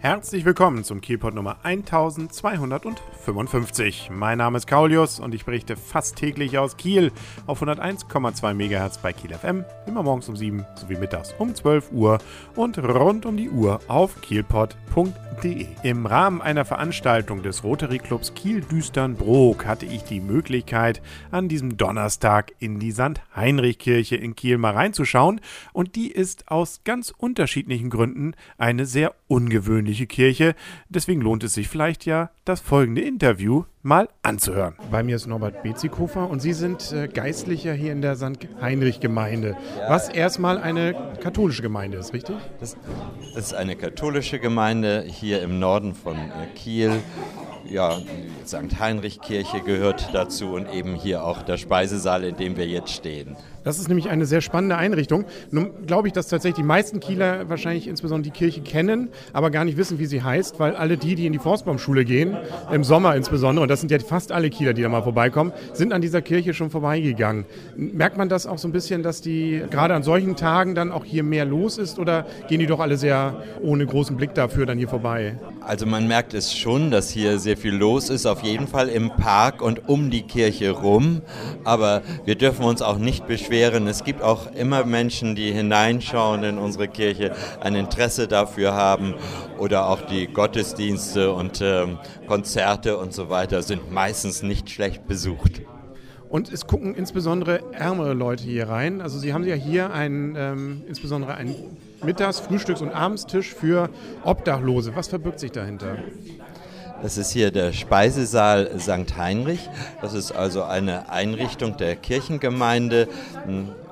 Herzlich willkommen zum Kielpot Nummer 1255. Mein Name ist Kaulius und ich berichte fast täglich aus Kiel auf 101,2 MHz bei Kiel FM, immer morgens um 7 sowie mittags um 12 Uhr und rund um die Uhr auf kielpot.de. Im Rahmen einer Veranstaltung des Rotary Clubs Kiel-Düstern-Brook hatte ich die Möglichkeit, an diesem Donnerstag in die St. Heinrich-Kirche in Kiel mal reinzuschauen und die ist aus ganz unterschiedlichen Gründen eine sehr ungewöhnliche Kirche. Deswegen lohnt es sich vielleicht ja, das folgende Interview mal anzuhören. Bei mir ist Norbert Bezikofer und Sie sind äh, Geistlicher hier in der St. Heinrich-Gemeinde, was erstmal eine katholische Gemeinde ist, richtig? Das, ist eine katholische Gemeinde hier im Norden von äh, Kiel. Ja, die St. Heinrich-Kirche gehört dazu und eben hier auch der Speisesaal, in dem wir jetzt stehen. Das ist nämlich eine sehr spannende Einrichtung. Nun glaube ich, dass tatsächlich die meisten Kieler wahrscheinlich insbesondere die Kirche kennen, aber gar nicht wissen, wie sie heißt, weil alle die, die in die Forstbaumschule gehen, im Sommer insbesondere, und das sind ja fast alle Kieler, die da mal vorbeikommen, sind an dieser Kirche schon vorbeigegangen. Merkt man das auch so ein bisschen, dass die gerade an solchen Tagen dann auch hier mehr los ist oder gehen die doch alle sehr ohne großen Blick dafür dann hier vorbei? Also man merkt es schon, dass hier sehr viel los ist, auf jeden Fall im Park und um die Kirche rum, aber wir dürfen uns auch nicht beschweren beschweren. Es gibt auch immer Menschen, die hineinschauen in unsere Kirche, ein Interesse dafür haben oder auch die Gottesdienste und ähm, Konzerte und so weiter sind meistens nicht schlecht besucht. Und es gucken insbesondere ärmere Leute hier rein. Also Sie haben ja hier einen, ähm, insbesondere einen Mittags-, Frühstücks- und Abendstisch für Obdachlose. Was verbirgt sich dahinter? Das ist hier der Speisesaal St. Heinrich. Das ist also eine Einrichtung der Kirchengemeinde,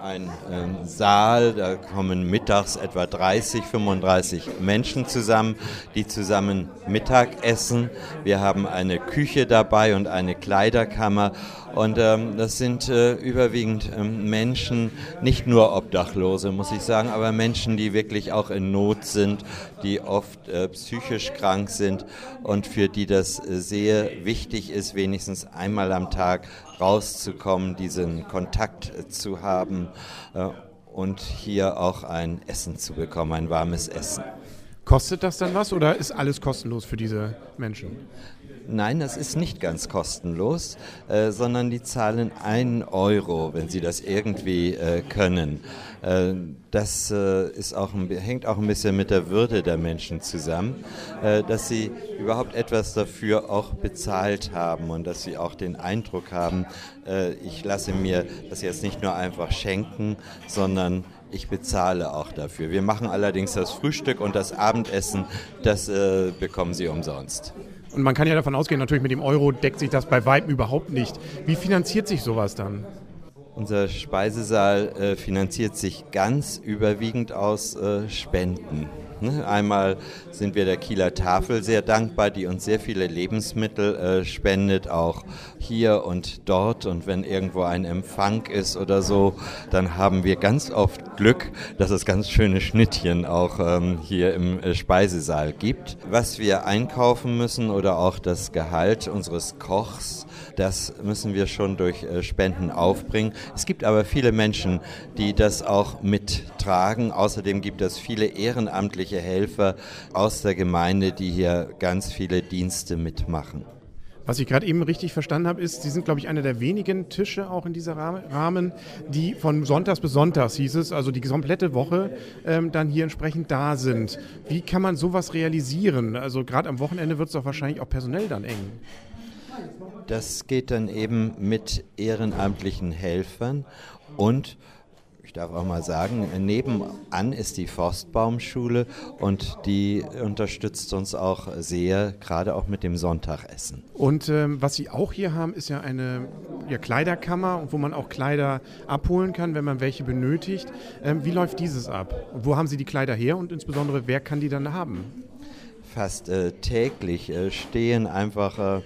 ein ähm, Saal, da kommen mittags etwa 30, 35 Menschen zusammen, die zusammen Mittag essen. Wir haben eine Küche dabei und eine Kleiderkammer. Und ähm, das sind äh, überwiegend ähm, Menschen, nicht nur Obdachlose, muss ich sagen, aber Menschen, die wirklich auch in Not sind, die oft äh, psychisch krank sind und für die das äh, sehr wichtig ist, wenigstens einmal am Tag rauszukommen, diesen Kontakt äh, zu haben und hier auch ein Essen zu bekommen, ein warmes Essen. Kostet das dann was oder ist alles kostenlos für diese Menschen? Nein, das ist nicht ganz kostenlos, äh, sondern die zahlen einen Euro, wenn sie das irgendwie äh, können. Äh, das äh, ist auch hängt auch ein bisschen mit der Würde der Menschen zusammen, äh, dass sie überhaupt etwas dafür auch bezahlt haben und dass sie auch den Eindruck haben, äh, ich lasse mir das jetzt nicht nur einfach schenken, sondern ich bezahle auch dafür. Wir machen allerdings das Frühstück und das Abendessen, das bekommen sie umsonst. Und man kann ja davon ausgehen, natürlich mit dem Euro deckt sich das bei Weitem überhaupt nicht. Wie finanziert sich sowas dann? Unser Speisesaal äh, finanziert sich ganz überwiegend aus äh, Spenden. Ne? Einmal sind wir der Kieler Tafel sehr dankbar, die uns sehr viele Lebensmittel äh, spendet, auch hier und dort. Und wenn irgendwo ein Empfang ist oder so, dann haben wir ganz oft Glück, dass es ganz schöne Schnittchen auch ähm, hier im Speisesaal gibt. Was wir einkaufen müssen oder auch das Gehalt unseres Kochs, das müssen wir schon durch Spenden aufbringen. Es gibt aber viele Menschen, die das auch mittragen. Außerdem gibt es viele ehrenamtliche Helfer aus der Gemeinde, die hier ganz viele Dienste mitmachen. Was ich gerade eben richtig verstanden habe, ist, Sie sind, glaube ich, einer der wenigen Tische auch in dieser Rahmen, die von Sonntags bis Sonntags, hieß es, also die komplette Woche ähm, dann hier entsprechend da sind. Wie kann man sowas realisieren? Also gerade am Wochenende wird es doch wahrscheinlich auch personell dann eng. Das geht dann eben mit ehrenamtlichen Helfern und ich darf auch mal sagen, nebenan ist die Forstbaumschule und die unterstützt uns auch sehr, gerade auch mit dem Sonntagessen. Und ähm, was Sie auch hier haben, ist ja eine ja, Kleiderkammer, wo man auch Kleider abholen kann, wenn man welche benötigt. Ähm, wie läuft dieses ab? Wo haben Sie die Kleider her und insbesondere, wer kann die dann haben? Fast äh, täglich äh, stehen einfach äh,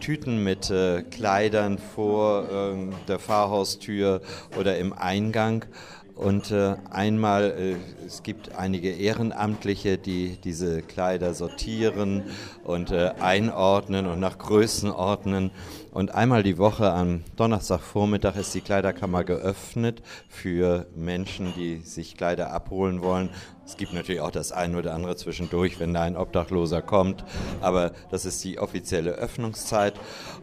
Tüten mit Kleidern vor ähm, der Fahrhaustür oder im Eingang Und äh, einmal, äh, es gibt einige Ehrenamtliche, die diese Kleider sortieren und äh, einordnen und nach Größen ordnen. Und einmal die Woche am Donnerstagvormittag ist die Kleiderkammer geöffnet für Menschen, die sich Kleider abholen wollen. Es gibt natürlich auch das eine oder andere zwischendurch, wenn da ein Obdachloser kommt, aber das ist die offizielle Öffnungszeit.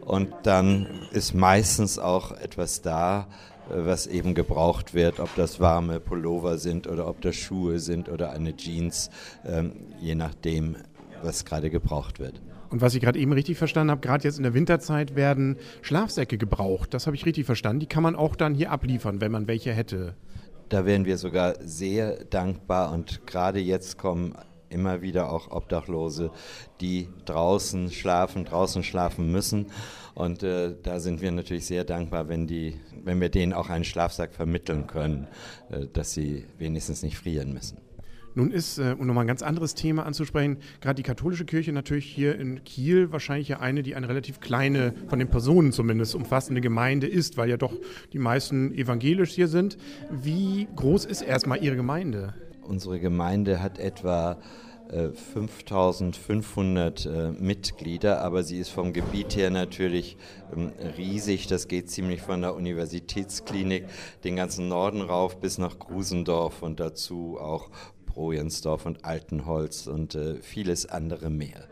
Und dann ist meistens auch etwas da, was eben gebraucht wird, ob das warme Pullover sind oder ob das Schuhe sind oder eine Jeans, ähm, je nachdem, was gerade gebraucht wird. Und was ich gerade eben richtig verstanden habe, gerade jetzt in der Winterzeit werden Schlafsäcke gebraucht. Das habe ich richtig verstanden. Die kann man auch dann hier abliefern, wenn man welche hätte. Da wären wir sogar sehr dankbar und gerade jetzt kommen immer wieder auch Obdachlose, die draußen schlafen, draußen schlafen müssen. Und äh, da sind wir natürlich sehr dankbar, wenn, die, wenn wir denen auch einen Schlafsack vermitteln können, äh, dass sie wenigstens nicht frieren müssen. Nun ist, äh, um nochmal ein ganz anderes Thema anzusprechen, gerade die katholische Kirche natürlich hier in Kiel wahrscheinlich ja eine, die eine relativ kleine, von den Personen zumindest, umfassende Gemeinde ist, weil ja doch die meisten evangelisch hier sind. Wie groß ist erstmal Ihre Gemeinde? Unsere Gemeinde hat etwa 5500 äh, äh, Mitglieder, aber sie ist vom Gebiet her natürlich ähm, riesig. Das geht ziemlich von der Universitätsklinik den ganzen Norden rauf bis nach Grusendorf und dazu auch Brojensdorf und Altenholz und äh, vieles andere mehr.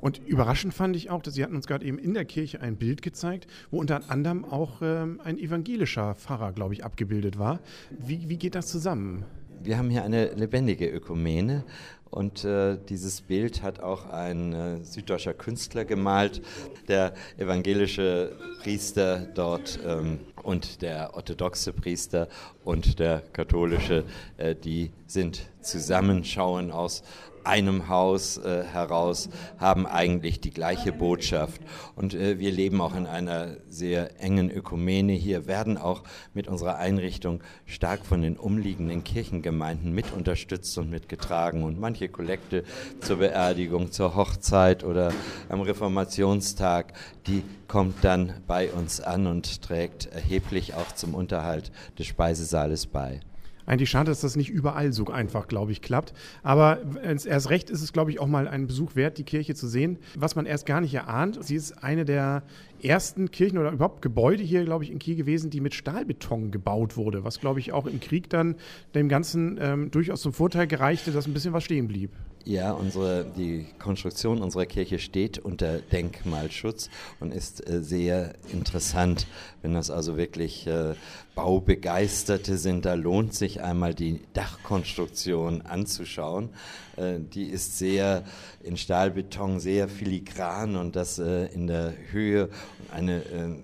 Und überraschend fand ich auch, dass Sie hatten uns gerade eben in der Kirche ein Bild gezeigt, wo unter anderem auch ähm, ein evangelischer Pfarrer, glaube ich, abgebildet war. Wie, wie geht das zusammen? Wir haben hier eine lebendige Ökumene und äh, dieses Bild hat auch ein äh, süddeutscher Künstler gemalt, der evangelische Priester dort ähm, und der orthodoxe Priester und der katholische, äh, die sind zusammen, schauen aus einem Haus äh, heraus, haben eigentlich die gleiche Botschaft. Und äh, wir leben auch in einer sehr engen Ökumene hier, werden auch mit unserer Einrichtung stark von den umliegenden Kirchengemeinden mit unterstützt und mitgetragen. Und manche Kollekte zur Beerdigung, zur Hochzeit oder am Reformationstag, die kommt dann bei uns an und trägt erheblich auch zum Unterhalt des Speisesaales bei. Eigentlich schade, dass das nicht überall so einfach, glaube ich, klappt. Aber erst recht ist es, glaube ich, auch mal einen Besuch wert, die Kirche zu sehen. Was man erst gar nicht erahnt, sie ist eine der ersten Kirchen oder überhaupt Gebäude hier, glaube ich, in Kiel gewesen, die mit Stahlbeton gebaut wurde, was, glaube ich, auch im Krieg dann dem Ganzen ähm, durchaus zum Vorteil gereichte, dass ein bisschen was stehen blieb. Ja, unsere, die Konstruktion unserer Kirche steht unter Denkmalschutz und ist äh, sehr interessant. Wenn das also wirklich äh, Baubegeisterte sind, da lohnt sich einmal die Dachkonstruktion anzuschauen. Äh, die ist sehr in Stahlbeton, sehr filigran und das äh, in der Höhe eine, äh,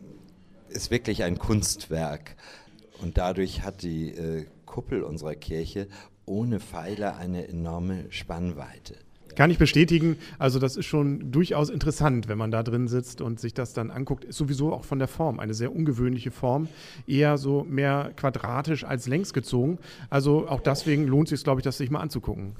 ist wirklich ein Kunstwerk. Und dadurch hat die äh, Kuppel unserer Kirche ohne Pfeiler eine enorme Spannweite. Kann ich bestätigen. Also das ist schon durchaus interessant, wenn man da drin sitzt und sich das dann anguckt. Ist sowieso auch von der Form eine sehr ungewöhnliche Form. Eher so mehr quadratisch als längs gezogen. Also auch deswegen lohnt es sich, glaube ich, das sich mal anzugucken.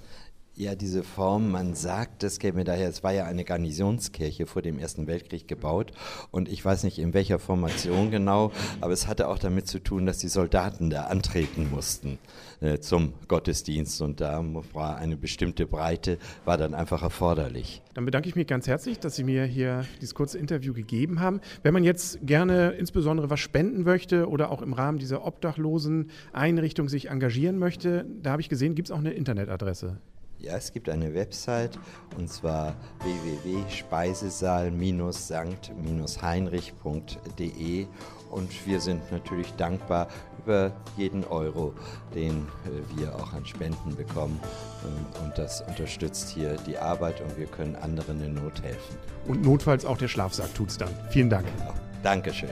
Ja, diese Form, man sagt, das käme daher, es war ja eine Garnisonskirche vor dem Ersten Weltkrieg gebaut und ich weiß nicht in welcher Formation genau, aber es hatte auch damit zu tun, dass die Soldaten da antreten mussten äh, zum Gottesdienst und da war eine bestimmte Breite, war dann einfach erforderlich. Dann bedanke ich mich ganz herzlich, dass Sie mir hier dieses kurze Interview gegeben haben. Wenn man jetzt gerne insbesondere was spenden möchte oder auch im Rahmen dieser obdachlosen Einrichtung sich engagieren möchte, da habe ich gesehen, gibt es auch eine Internetadresse. Ja, es gibt eine Website und zwar www.speisesaal-sankt-heinrich.de und wir sind natürlich dankbar über jeden Euro, den äh, wir auch an Spenden bekommen. Ähm, und das unterstützt hier die Arbeit und wir können anderen in Not helfen. Und notfalls auch der Schlafsack tut es dann. Vielen Dank. Genau. Dankeschön.